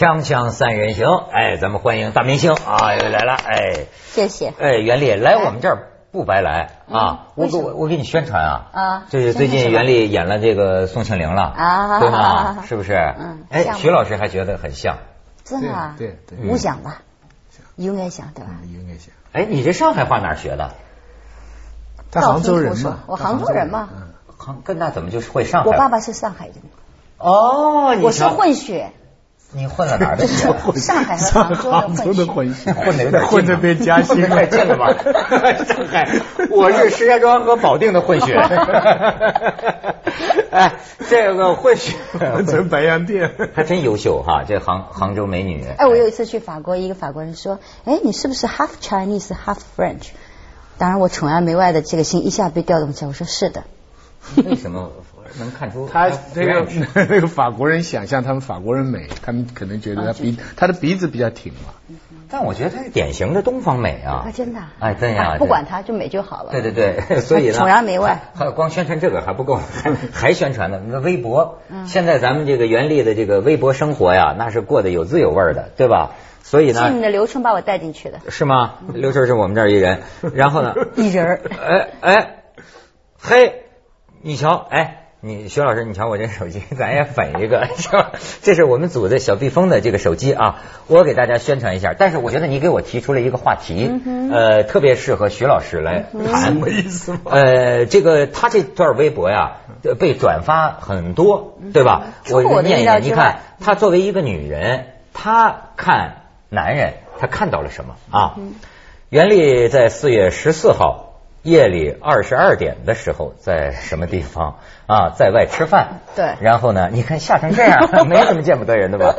锵锵三人行，哎，咱们欢迎大明星啊，又来了，哎，谢谢。哎，袁立来我们这儿不白来啊，我给我我给你宣传啊，啊就是最近袁立演了这个宋庆龄了啊对吗？是不是？嗯哎，徐老师还觉得很像，真的啊？对对对我想吧，应该想对吧？嗯，应该想。哎，你这上海话哪学的？他杭州人嘛，我杭州人嘛嗯杭跟那怎么就是会上海？我爸爸是上海人，哦，你我是混血，你混了哪儿的 血？上海和杭州的杭州的混血。混的有点近混的被嘉兴混得太近了吧？上海，我是石家庄和保定的混血。哎，这个混血混成白洋淀。还真优秀哈，这杭杭州美女。哎，我有一次去法国，一个法国人说：“哎，你是不是 half Chinese half French？” 当然，我宠爱梅外的这个心一下被调动起来。我说：“是的。为什么能看出他那个 那个法国人想象他们法国人美，他们可能觉得他鼻他的鼻子比较挺嘛。但我觉得他是典型的东方美啊啊，。真的啊？哎，真呀啊，不管他，就美就好了。对对对，所以呢，崇洋媚外还还光宣传这个还不够，还还宣传呢。那微博，嗯现在咱们这个袁立的这个微博生活呀，那是过得有滋有味的，对吧？所以呢，是你的刘春把我带进去的，是吗？刘春是我们这儿一人，然后呢，一人儿。哎哎，嘿，你瞧，哎。你徐老师，你瞧我这手机，咱也粉一个，是吧？这是我们组的小蜜蜂的这个手机啊，我给大家宣传一下。但是我觉得你给我提出了一个话题，呃，特别适合徐老师来谈。什么意思嘛呃，这个他这段微博呀，呃被转发很多，对吧？我念一念，你看，她作为一个女人，她看男人，她看到了什么啊？袁立在四月十四号夜里二十二点的时候，在什么地方啊？在外吃饭。对然后呢？你看吓成这样，没什么见不得人的吧？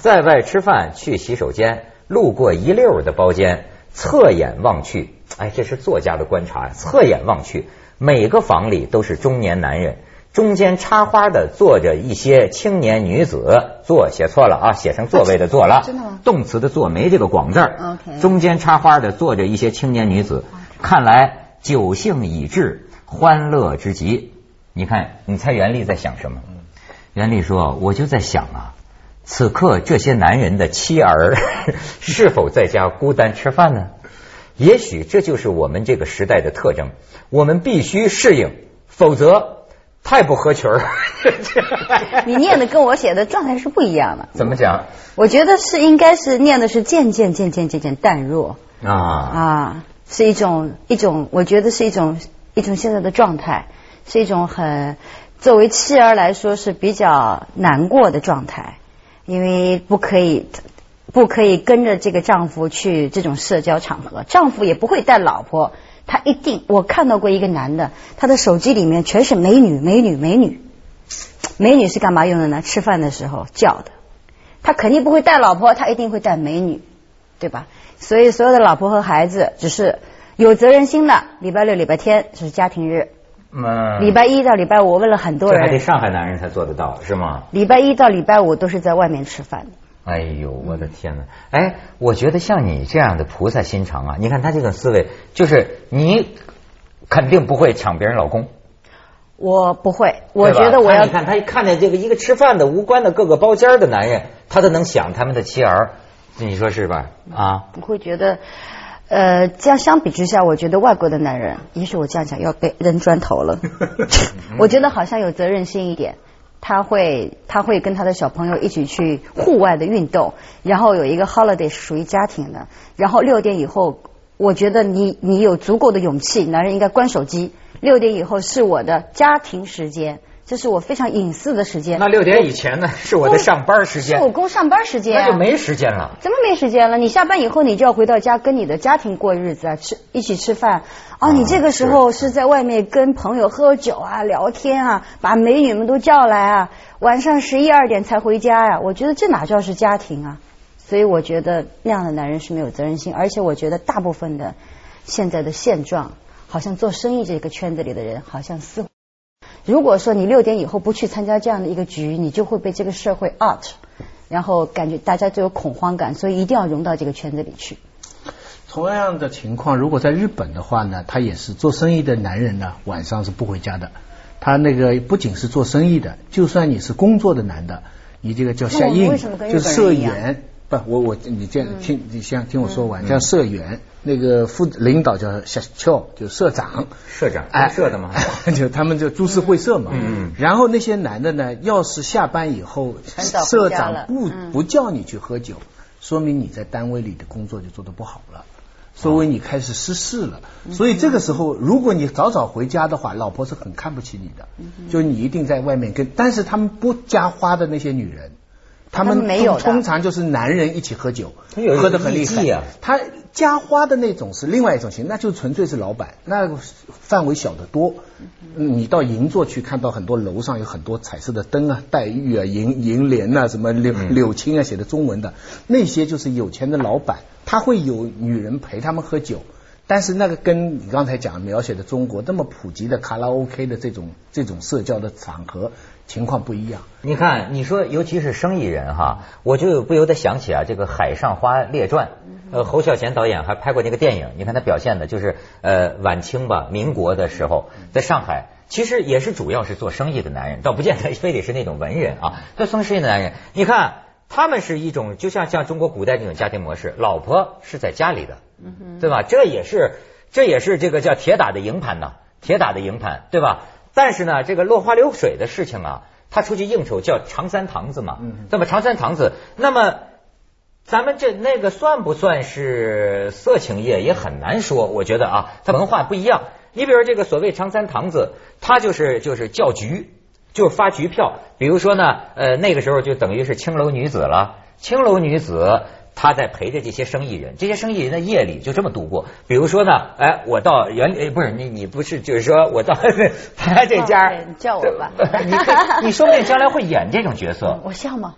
在外吃饭，去洗手间，路过一溜儿的包间，侧眼望去，哎，这是作家的观察。侧眼望去，每个房里都是中年男人，中间插花的坐着一些青年女子。坐写错了啊，写成座位的坐了。真的吗动词的坐没这个广字儿。OK 中间插花的坐着一些青年女子，看来酒兴已至，欢乐之极。你看，你猜袁立在想什么？袁立说：“我就在想啊，此刻这些男人的妻儿 是否在家孤单吃饭呢？也许这就是我们这个时代的特征，我们必须适应，否则太不合群儿。你念的跟我写的状态是不一样的。怎么讲我觉得是应该是念的是渐渐渐渐渐渐淡弱啊？啊，是一种一种，我觉得是一种一种现在的状态，是一种很作为妻儿来说是比较难过的状态，因为不可以不可以跟着这个丈夫去这种社交场合，丈夫也不会带老婆，他一定我看到过一个男的，他的手机里面全是美女美女美女，美女是干嘛用的呢？吃饭的时候叫的。他肯定不会带老婆，他一定会带美女，对吧？所以所有的老婆和孩子只是有责任心的。礼拜六、礼拜天是家庭日，嗯，礼拜一到礼拜五，我问了很多这还得，上海男人才做得到，是吗？礼拜一到礼拜五都是在外面吃饭的。哎呦，我的天哪！哎，我觉得像你这样的菩萨心肠啊，你看他这个思维，就是你肯定不会抢别人老公。我不会，我觉得我要你看他一看见这个一个吃饭的无关的各个包间的男人，他都能想他们的妻儿，你说是吧？啊，我会觉得，呃，这样相比之下，我觉得外国的男人，也许我这样讲要被扔砖头了。我觉得好像有责任心一点，他会他会跟他的小朋友一起去户外的运动，然后有一个 holiday 是属于家庭的，然后六点以后，我觉得你你有足够的勇气，男人应该关手机，六点以后是我的家庭时间。这是我非常隐私的时间。那六点以前呢，是我的上班时间是，我公上班时间、啊，那就没时间了。怎么没时间了？你下班以后你就要回到家跟你的家庭过日子啊，吃一起吃饭哦。啊你这个时候是在外面跟朋友喝酒啊、聊天啊，把美女们都叫来啊，晚上十一二点才回家呀、我觉得这哪叫是家庭啊？所以我觉得那样的男人是没有责任心，而且我觉得大部分的现在的现状，好像做生意这个圈子里的人，好像似乎。如果说你六点以后不去参加这样的一个局，你就会被这个社会 out，然后感觉大家都有恐慌感，所以一定要融到这个圈子里去。同样的情况，如果在日本的话呢，他也是做生意的男人呢，晚上是不回家的。他那个不仅是做生意的，就算你是工作的男的，你这个叫下那我们印，为什么跟日就社员。不，我我你这样听，你先听我说完，叫社员，那个副领导叫下校，就是社长。社长哎，社的嘛，就他们就株式会社嘛。嗯嗯然后那些男的呢，要是下班以后，社长不嗯不叫你去喝酒，说明你在单位里的工作就做得不好了。说明你开始失势了，嗯所以这个时候，如果你早早回家的话，老婆是很看不起你的。嗯就你一定在外面跟，但是他们不加花的那些女人，他们没有通常就是男人一起喝酒，喝得很厉害啊。他加花的那种是另外一种型，那就纯粹是老板，那个范围小得多。嗯你到银座去看到很多楼上有很多彩色的灯啊，黛玉啊、银银莲啊、什么柳嗯柳青啊写的中文的，那些就是有钱的老板，他会有女人陪他们喝酒。但是那个跟你刚才讲描写的中国那么普及的卡拉 OK 的这种这种社交的场合情况不一样。你看，你说尤其是生意人哈，我就不由得想起啊，这个《海上花列传》，呃，侯孝贤导演还拍过那个电影，你看他表现的就是呃晚清吧，民国的时候，在上海，其实也是主要是做生意的男人，倒不见得 非得是那种文人啊，做生意的男人，你看他们是一种就像像中国古代这种家庭模式，老婆是在家里的，对吧？这也是这也是这个叫铁打的营盘呐，铁打的营盘，对吧？但是呢，这个落花流水的事情啊，他出去应酬叫长三堂子嘛，嗯那么长三堂子，那么咱们这那个算不算是色情业也很难说，我觉得啊，它文化不一样。你比如这个所谓长三堂子，他就是就是叫局，就是发局票。比如说呢，呃，那个时候就等于是青楼女子了，青楼女子。她在陪着这些生意人，这些生意人的夜里就这么度过。比如说呢，哎，我到原哎不是你你不是就是说我到 他这家，你叫我吧 你你说不定将来会演这种角色。我像吗？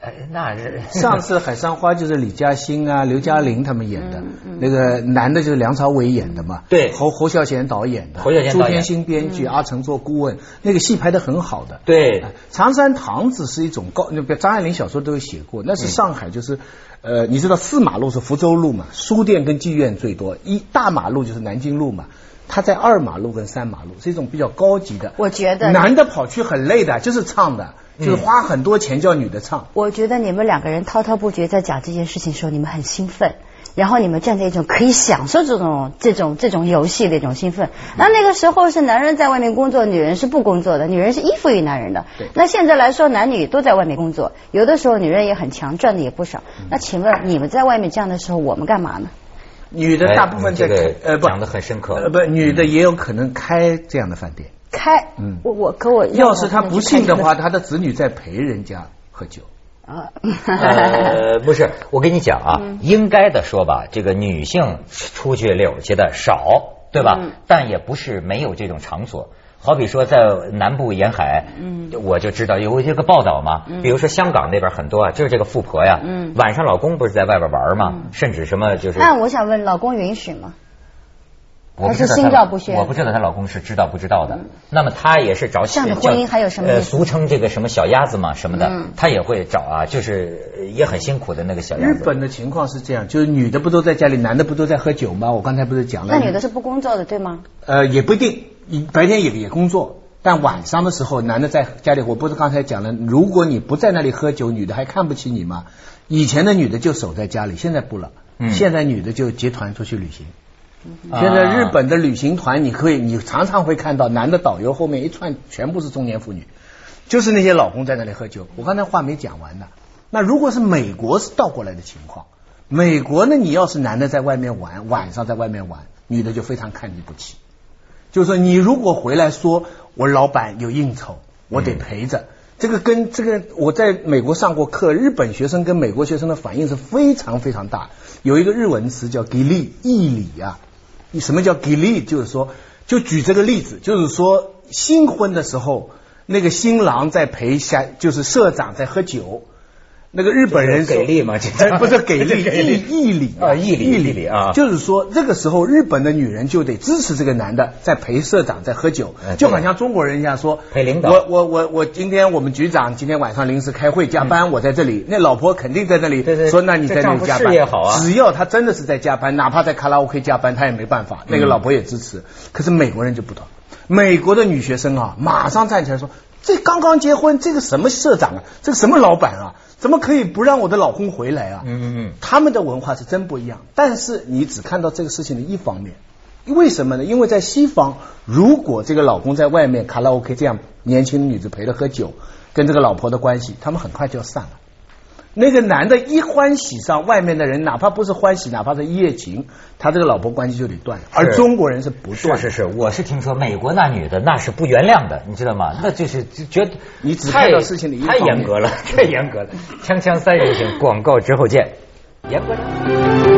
哎，那是上次《海上花》就是李嘉欣啊、刘嘉玲他们演的，那个男的就是梁朝伟演的嘛，对侯侯孝贤导演的，侯孝贤导演朱天心编剧，阿成做顾问，那个戏拍的很好的。对哎长山堂子是一种高，那个张爱玲小说都有写过，那是上海就是。呃，你知道四马路是福州路嘛？书店跟妓院最多，一大马路就是南京路嘛。他在二马路跟三马路是一种比较高级的。我觉得男的跑去很累的，就是唱的，就是花很多钱叫女的唱。我觉得你们两个人滔滔不绝在讲这件事情的时候，你们很兴奋，然后你们站在一种可以享受这种这种这种游戏的一种兴奋。那那个时候是男人在外面工作，女人是不工作的，女人是依附于男人的对。那现在来说，男女都在外面工作，有的时候女人也很强，赚的也不少。那请问你们在外面这样的时候，我们干嘛呢？女的大部分在哎你这个呃不讲的很深刻呃不，女的也有可能开这样的饭店。开，嗯我我可我要是他不信的话，他她的子女在陪人家喝酒。啊，呃，不是，我跟你讲啊，嗯应该的说吧，这个女性出去溜去的少，对吧？嗯但也不是没有这种场所。好比说，在南部沿海，嗯我就知道有这个报道嘛。比如说香港那边很多啊，就是这个富婆呀，嗯晚上老公不是在外边玩嘛，甚至什么就是。那我想问，老公允许吗？我不知道还是心她照不宣我不知道她老公是知道不知道的。那么她也是找这样的叫婚姻还有什么呃，俗称这个什么小鸭子嘛什么的嗯，她也会找啊，就是呃也很辛苦的那个小鸭子。日本的情况是这样，就是女的不都在家里，男的不都在喝酒吗？我刚才不是讲了？那女的是不工作的，对吗？呃也不一定，白天也也工作，但晚上的时候，男的在家里，我不是刚才讲了，如果你不在那里喝酒，女的还看不起你吗？以前的女的就守在家里，现在不了，嗯现在女的就结团出去旅行。啊现在日本的旅行团，你可以，你常常会看到男的导游后面一串全部是中年妇女，就是那些老公在那里喝酒。我刚才话没讲完呢。那如果是美国是倒过来的情况，美国呢，你要是男的在外面玩，晚上在外面玩，女的就非常看你不起。就是说，你如果回来说我老板有应酬，我得陪着。这个跟这个我在美国上过课，日本学生跟美国学生的反应是非常非常大。有一个日文词叫 “gili”，义理啊。什么叫给力就是说，就举这个例子，就是说新婚的时候，那个新郎在陪下，就是社长在喝酒。那个日本人给力吗这哎不是给力，这给力。义义理啊义理义理啊。就是说这个时候日本的女人就得支持这个男的在陪社长在喝酒哎，就好像中国人一样说陪领导。我我我我今天我们局长今天晚上临时开会加班，我在这里，那老婆肯定在那里对对说那你在那里加班。事业好啊。只要他真的是在加班，哪怕在卡拉 OK 加班，他也没办法，那个老婆也支持。可是美国人就不同，美国的女学生啊，马上站起来说。这刚刚结婚，这个什么社长啊，这个什么老板啊，怎么可以不让我的老公回来啊？嗯嗯嗯，他们的文化是真不一样，但是你只看到这个事情的一方面，为什么呢？因为在西方，如果这个老公在外面卡拉 OK 这样年轻的女子陪着喝酒，跟这个老婆的关系，他们很快就要散了。那个男的一欢喜上，外面的人哪怕不是欢喜，哪怕是一夜情，他这个老婆关系就得断。而中国人是不断。是是是，我是听说美国那女的那是不原谅的，你知道吗？那就是觉得你只看到事情的一太严格了，太严格了。锵锵三人行，广告之后见。严格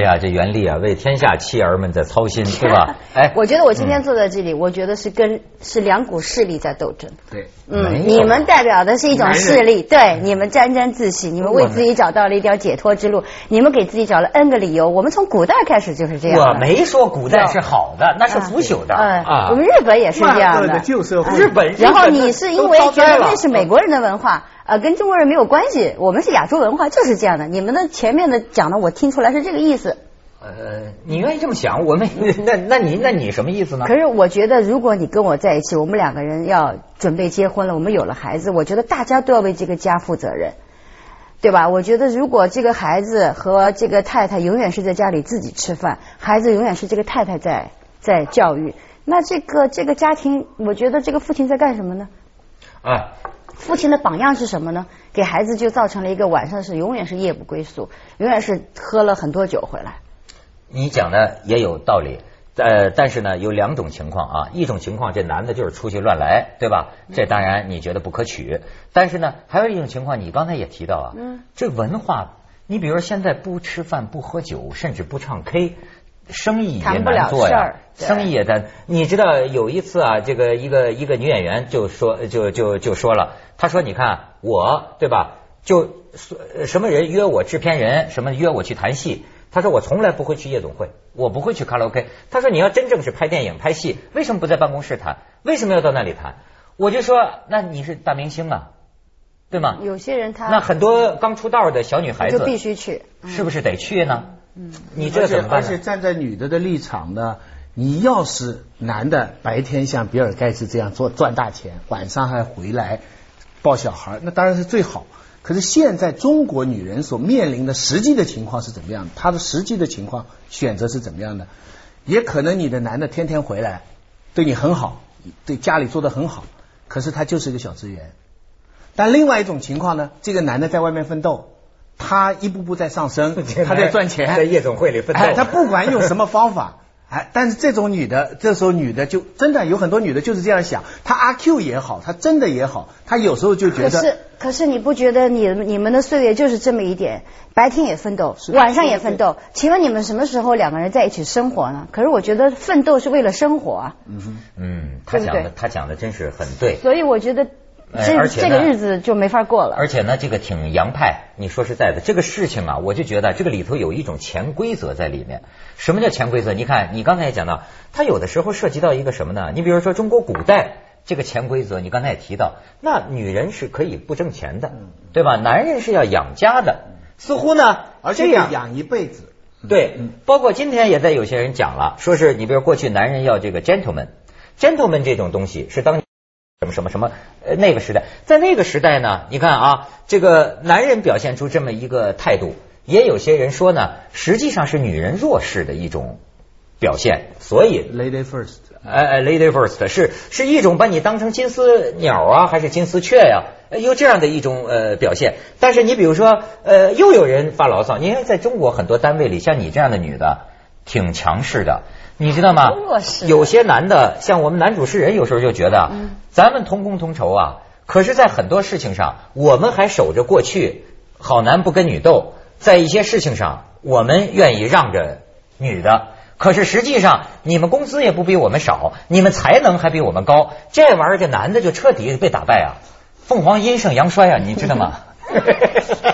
呀，这袁立啊，为天下妻儿们在操心，对吧？哎，我觉得我今天坐在这里，我觉得是跟是两股势力在斗争。对，嗯，你们代表的是一种势力，对，你们沾沾自喜，你们为自己找到了一条解脱之路，你们给自己找了 N 个理由。我们从古代开始就是这样。我没说古代是好的，那是腐朽的啊。我们日本也是这样的旧社会。日本，然后你是因为觉得那是美国人的文化。呃，跟中国人没有关系，我们是亚洲文化，就是这样的。你们的前面的讲的，我听出来是这个意思。呃，你愿意这么想，我们 那那你那你什么意思呢？可是我觉得，如果你跟我在一起，我们两个人要准备结婚了，我们有了孩子，我觉得大家都要为这个家负责任，对吧？我觉得如果这个孩子和这个太太永远是在家里自己吃饭，孩子永远是这个太太在在教育，那这个这个家庭，我觉得这个父亲在干什么呢？啊。父亲的榜样是什么呢？给孩子就造成了一个晚上是永远是夜不归宿，永远是喝了很多酒回来。你讲的也有道理，呃，但是呢，有两种情况啊，一种情况这男的就是出去乱来，对吧？这当然你觉得不可取。但是呢，还有一种情况，你刚才也提到啊，这文化，你比如说现在不吃饭、不喝酒，甚至不唱 K。生意也难做呀，生意也难。你知道有一次啊，这个一个一个女演员就说就就就说了，她说你看我对吧？就什么人约我制片人，什么约我去谈戏，她说我从来不会去夜总会，我不会去卡拉 OK。她说你要真正是拍电影拍戏，为什么不在办公室谈？为什么要到那里谈？我就说那你是大明星啊，对吗？有些人他那很多刚出道的小女孩子就必须去，是不是得去呢？嗯，你这怎么办？而且站在女的的立场呢，你要是男的白天像比尔盖茨这样做赚大钱，晚上还回来抱小孩，那当然是最好。可是现在中国女人所面临的实际的情况是怎么样的？她的实际的情况选择是怎么样的？也可能你的男的天天回来对你很好，对家里做的很好，可是他就是一个小职员。但另外一种情况呢，这个男的在外面奋斗。他一步步在上升，他在赚钱，在夜总会里奋斗。他不管用什么方法，哎，但是这种女的，这时候女的就真的有很多女的就是这样想。她阿 Q 也好，她真的也好，她有时候就觉得。可是，可是你不觉得你你们的岁月就是这么一点？白天也奋斗，晚上也奋斗。请问你们什么时候两个人在一起生活呢？可是我觉得奋斗是为了生活啊。嗯哼，嗯，他讲的他讲的真是很对。所以我觉得。这这个日子就没法过了。而且呢，这个挺洋派。你说实在的，这个事情啊，我就觉得这个里头有一种潜规则在里面。什么叫潜规则？你看，你刚才也讲到，它有的时候涉及到一个什么呢？你比如说中国古代这个潜规则，你刚才也提到，那女人是可以不挣钱的，对吧？男人是要养家的。似乎呢，而且养一辈子。对，包括今天也在有些人讲了，说是你比如过去男人要这个 gentleman，gentleman 这种东西是当。什么什么什么？呃，那个时代，在那个时代呢？你看啊，这个男人表现出这么一个态度，也有些人说呢，实际上是女人弱势的一种表现。所以，lady first，哎哎，lady first 是是一种把你当成金丝鸟啊，还是金丝雀呀？有这样的一种呃表现。但是你比如说，呃，又有人发牢骚。你看，在中国很多单位里，像你这样的女的，挺强势的。你知道吗？有些男的，像我们男主持人，有时候就觉得，咱们同工同酬啊。可是，在很多事情上，我们还守着过去，好男不跟女斗。在一些事情上，我们愿意让着女的。可是实际上，你们工资也不比我们少，你们才能还比我们高。这玩意儿，这男的就彻底被打败啊！凤凰阴盛阳衰啊，你知道吗？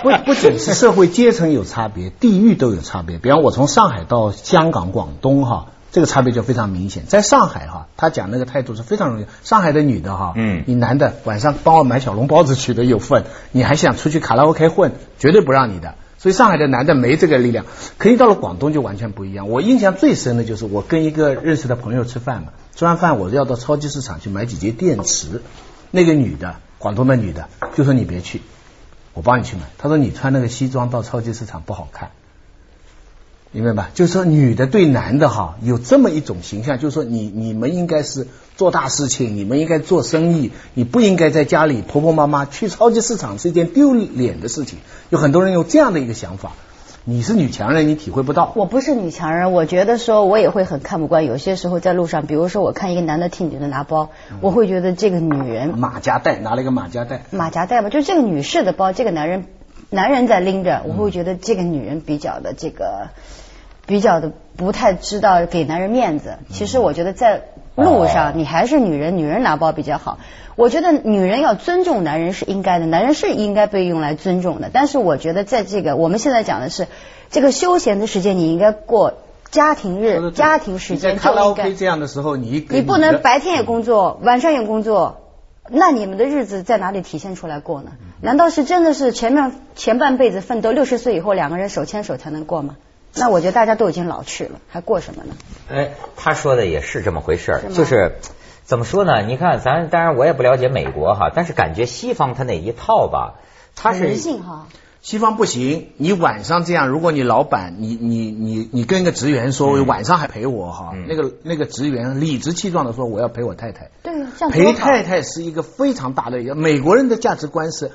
不不仅是社会阶层有差别，地域都有差别。比方我从上海到香港、广东哈。这个差别就非常明显，在上海哈，他讲那个态度是非常容易。上海的女的哈，嗯，你男的晚上帮我买小笼包子取得有份，你还想出去卡拉 OK 混，绝对不让你的。所以上海的男的没这个力量，可以到了广东就完全不一样。我印象最深的就是我跟一个认识的朋友吃饭嘛，吃完饭我要到超级市场去买几节电池，那个女的，广东的女的就说你别去，我帮你去买。她说你穿那个西装到超级市场不好看。明白吧？就是说，女的对男的哈有这么一种形象，就是说，你你们应该是做大事情，你们应该做生意，你不应该在家里婆婆妈妈去超级市场是一件丢脸的事情。有很多人有这样的一个想法。你是女强人，你体会不到。我不是女强人，我觉得说我也会很看不惯。有些时候在路上，比如说我看一个男的替女的拿包，我会觉得这个女人马夹带拿了一个马夹带，马夹带吧，就是这个女士的包，这个男人男人在拎着，我会觉得这个女人比较的这个。比较的不太知道给男人面子。其实我觉得在路上，你还是女人，女人拿包比较好。我觉得女人要尊重男人是应该的，男人是应该被用来尊重的。但是我觉得在这个我们现在讲的是这个休闲的时间，你应该过家庭日、家庭时间就应该这样的时候，你你不能白天也工作，晚上也工作，那你们的日子在哪里体现出来过呢？难道是真的是前面前半辈子奋斗，六十岁以后两个人手牵手才能过吗？那我觉得大家都已经老去了，还过什么呢？哎，他说的也是这么回事儿，就是怎么说呢？你看，咱当然我也不了解美国哈，但是感觉西方他那一套吧，他是人性哈。西方不行，你晚上这样，如果你老板，你你你你跟一个职员说晚上还陪我哈，那个那个职员理直气壮的说我要陪我太太。对，像陪太太是一个非常大的一个美国人的价值观是。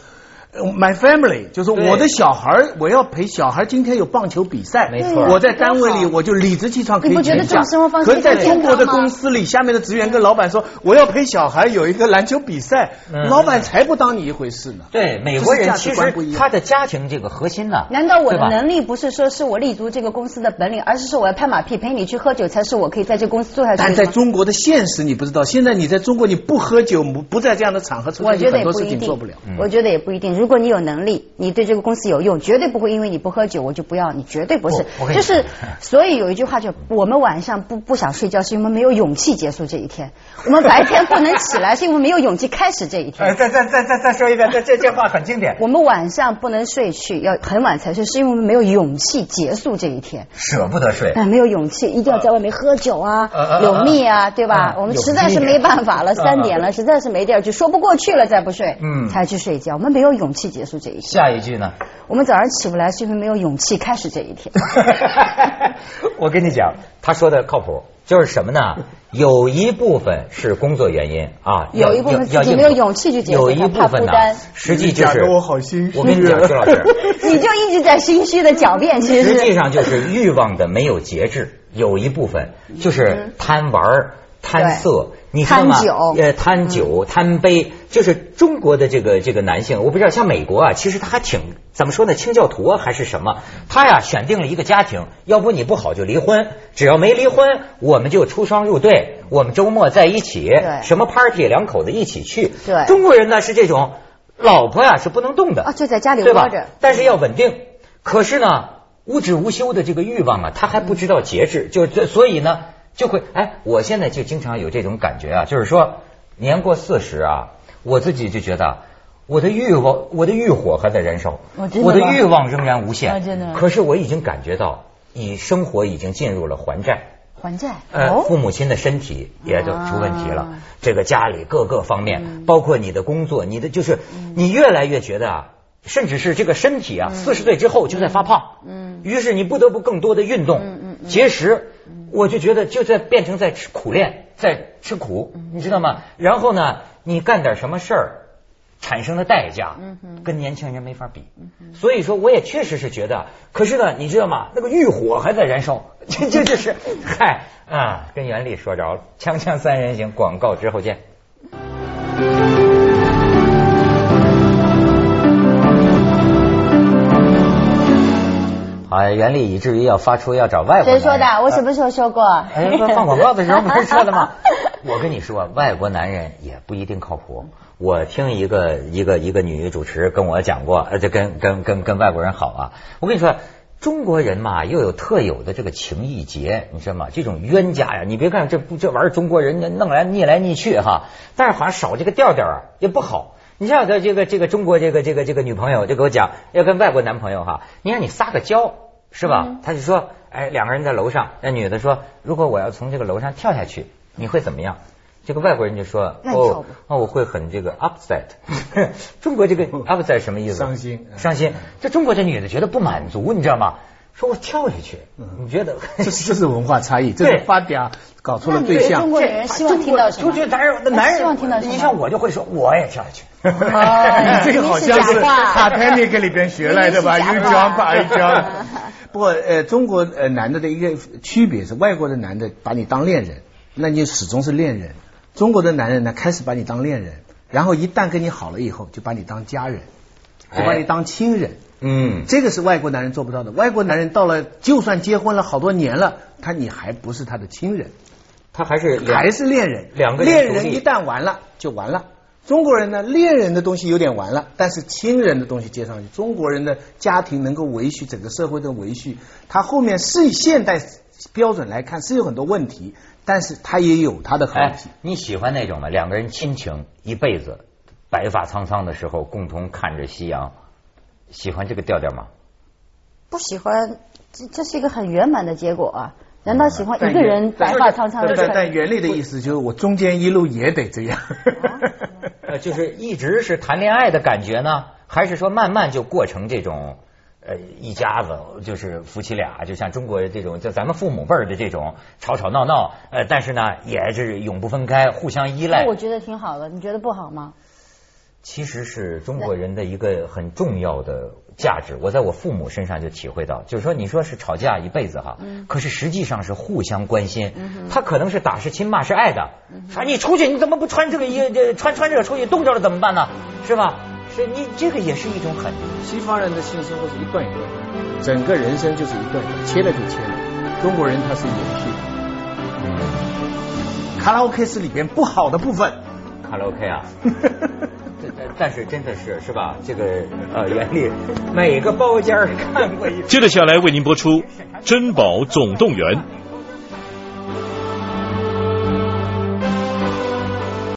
My family 就是我的小孩，我要陪小孩。今天有棒球比赛，没错。我在单位里，我就理直气壮可以请假。可是在中国的公司里，下面的职员跟老板说，我要陪小孩有一个篮球比赛，老板才不当你一回事呢。对，美国人其实他的家庭这个核心呢？难道我的能力不是说是我立足这个公司的本领，而是说我要拍马屁陪你去喝酒，才是我可以在这公司做下去？但在中国的现实你不知道，现在你在中国你不喝酒，不不在这样的场合出现，很多事情做不了。我觉得也不一定。如果你有能力。你对这个公司有用，绝对不会因为你不喝酒我就不要你，绝对不是。就是所以有一句话就我们晚上不不想睡觉，是因为没有勇气结束这一天；我们白天不能起来，是因为没有勇气开始这一天。再再再再再说一遍，这这这话很经典。我们晚上不能睡去，要很晚才睡，是因为我们没有勇气结束这一天，舍不得睡。哎，没有勇气，一定要在外面喝酒啊，有蜜啊，对吧？我们实在是没办法了，三点了，实在是没地儿去，说不过去了，再不睡，嗯，才去睡觉。我们没有勇气结束这一天。下一句呢？我们早上起不来，是因为没有勇气开始这一天。我跟你讲，他说的靠谱，就是什么呢？有一部分是工作原因啊，有一部分自己没有勇气去解决，有一部分呢，实际就是我好心虚。我跟你讲，徐老师，你就一直在心虚的狡辩，其实实际上就是欲望的没有节制，有一部分就是贪玩贪色。你看嘛，呃，贪酒贪杯，就是中国的这个这个男性，我不知道像美国啊，其实他还挺怎么说呢？清教徒啊还是什么？他呀选定了一个家庭，要不你不好就离婚，只要没离婚，我们就出双入对，我们周末在一起，什么 party 两口子一起去。对，中国人呢是这种，老婆呀是不能动的啊，就在家里窝着，但是要稳定。可是呢，无止无休的这个欲望啊，他还不知道节制，就所以呢。就会哎，我现在就经常有这种感觉啊，就是说年过四十啊，我自己就觉得我的欲望，我的欲火还在燃烧，我的欲望仍然无限。真的。可是我已经感觉到，你生活已经进入了还债。还债。呃，父母亲的身体也就出问题了，这个家里各个方面，包括你的工作，你的就是你越来越觉得啊，甚至是这个身体啊，四十岁之后就在发胖。嗯。于是你不得不更多的运动，节食。我就觉得就在变成在吃苦练，在吃苦，你知道吗？然后呢，你干点什么事儿，产生的代价，跟年轻人没法比。所以说，我也确实是觉得，可是呢，你知道吗？那个欲火还在燃烧，这这就是 嗨啊，跟袁立说着了。锵锵三人行，广告之后见。啊，袁立以至于要发出要找外国谁说的？我什么时候说过？哎，放广告的时候不是说的吗？我跟你说，外国男人也不一定靠谱。我听一个一个一个女主持跟我讲过，而且跟跟跟跟外国人好啊。我跟你说，中国人嘛，又有特有的这个情义结，你知道吗？这种冤家呀，你别看这这玩意儿，中国人弄来腻来腻去哈，但是好像少这个调调啊，也不好。你像这这个这个中国这个这个这个女朋友就给我讲，要跟外国男朋友哈，你看你撒个娇是吧？嗯他就说，哎，两个人在楼上，那女的说，如果我要从这个楼上跳下去，你会怎么样？这个外国人就说，哦那我会很这个 upset。中国这个 upset 什么意思？伤心伤心。这中国这女的觉得不满足，你知道吗？说我跳下去，你觉得？这是这是文化差异，这对是发嗲搞错了对象中。国女人希望听到什么？就觉得男人，男人，希望听到什么你像我就会说，我也跳下去。你这个好像是明明是假话 Titanic 里边学来的吧？You 明明是假 jump, I jump。不过呃，中国呃男的的一个区别是，外国的男的把你当恋人，那你始终是恋人；中国的男人呢，开始把你当恋人，然后一旦跟你好了以后，就把你当家人，就把你当亲人。嗯，这个是外国男人做不到的。外国男人到了，就算结婚了好多年了，他你还不是他的亲人，他还是还是恋人。两个人恋人一旦完了就完了。中国人呢，恋人的东西有点完了，但是亲人的东西接上去。中国人的家庭能够维系整个社会的维系，他后面是以现代标准来看是有很多问题，但是他也有他的好哎。，你喜欢那种吗？两个人亲情一辈子，白发苍苍的时候共同看着夕阳，喜欢这个调调吗？不喜欢，这这是一个很圆满的结果啊！难道喜欢一个人白发苍苍的但事？但袁立的意思就是，我中间一路也得这样。呃，就是一直是谈恋爱的感觉呢，还是说慢慢就过成这种呃一家子，就是夫妻俩，就像中国这种，就咱们父母辈儿的这种吵吵闹闹，呃，但是呢也是永不分开，互相依赖那。我觉得挺好的，你觉得不好吗？其实是中国人的一个很重要的价值，我在我父母身上就体会到，就是说你说是吵架一辈子哈，可是实际上是互相关心，他可能是打是亲骂是爱的，说你出去你怎么不穿这个衣这穿穿这个出去冻着了怎么办呢？是吧？是你这个也是一种很西方人的性生活是一段一段的，整个人生就是一段一段，切了就切了。中国人他是延续的。卡拉 OK 是里边不好的部分。卡拉 OK 啊。但是真的是是吧？这个呃，袁立每个包间看过一次。接着下来为您播出《珍宝总动员》。